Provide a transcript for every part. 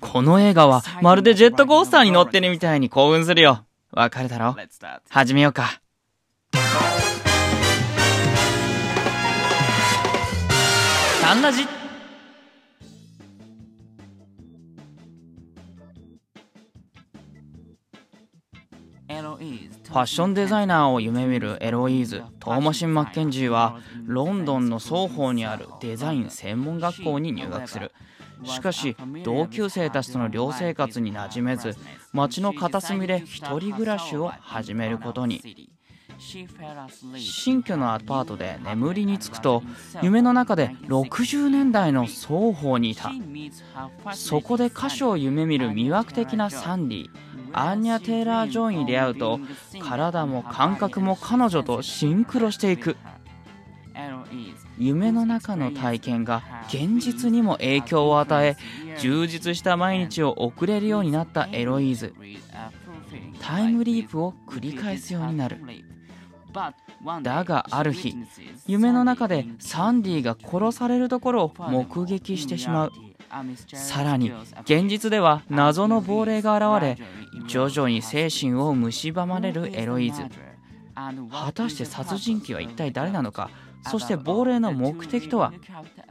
この映画はまるでジェットコースターに乗ってるみたいに興奮するよ。わかるだろ？始めようか。サンラジファッションデザイナーを夢見るエロイーズトーマシン・マッケンジーはロンドンの双方にあるデザイン専門学校に入学する。しかし同級生たちとの寮生活に馴染めず街の片隅で一人暮らしを始めることに。新居のアパートで眠りにつくと夢の中で60年代のソーホーにいた。そこで歌手を夢見る魅惑的なサンディ。アーニャ・テイラー・ジョイに出会うと体も感覚も彼女とシンクロしていく。夢の中の体験が現実にも影響を与え充実した毎日を送れるようになったエロイーズ。タイムリープを繰り返すようになる。だがある日夢の中でサンディが殺されるところを目撃してしまう。さらに現実では謎の亡霊が現れ徐々に精神を蝕まれるエロイズ。果たして殺人鬼は一体誰なのか？そして亡霊の目的とは？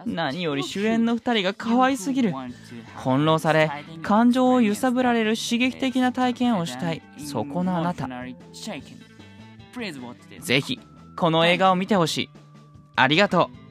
何より主演の2人が可愛すぎる。翻弄され感情を揺さぶられる刺激的な体験をしたい。そこのあなた。ぜひこの映画を見てほしい。ありがとう。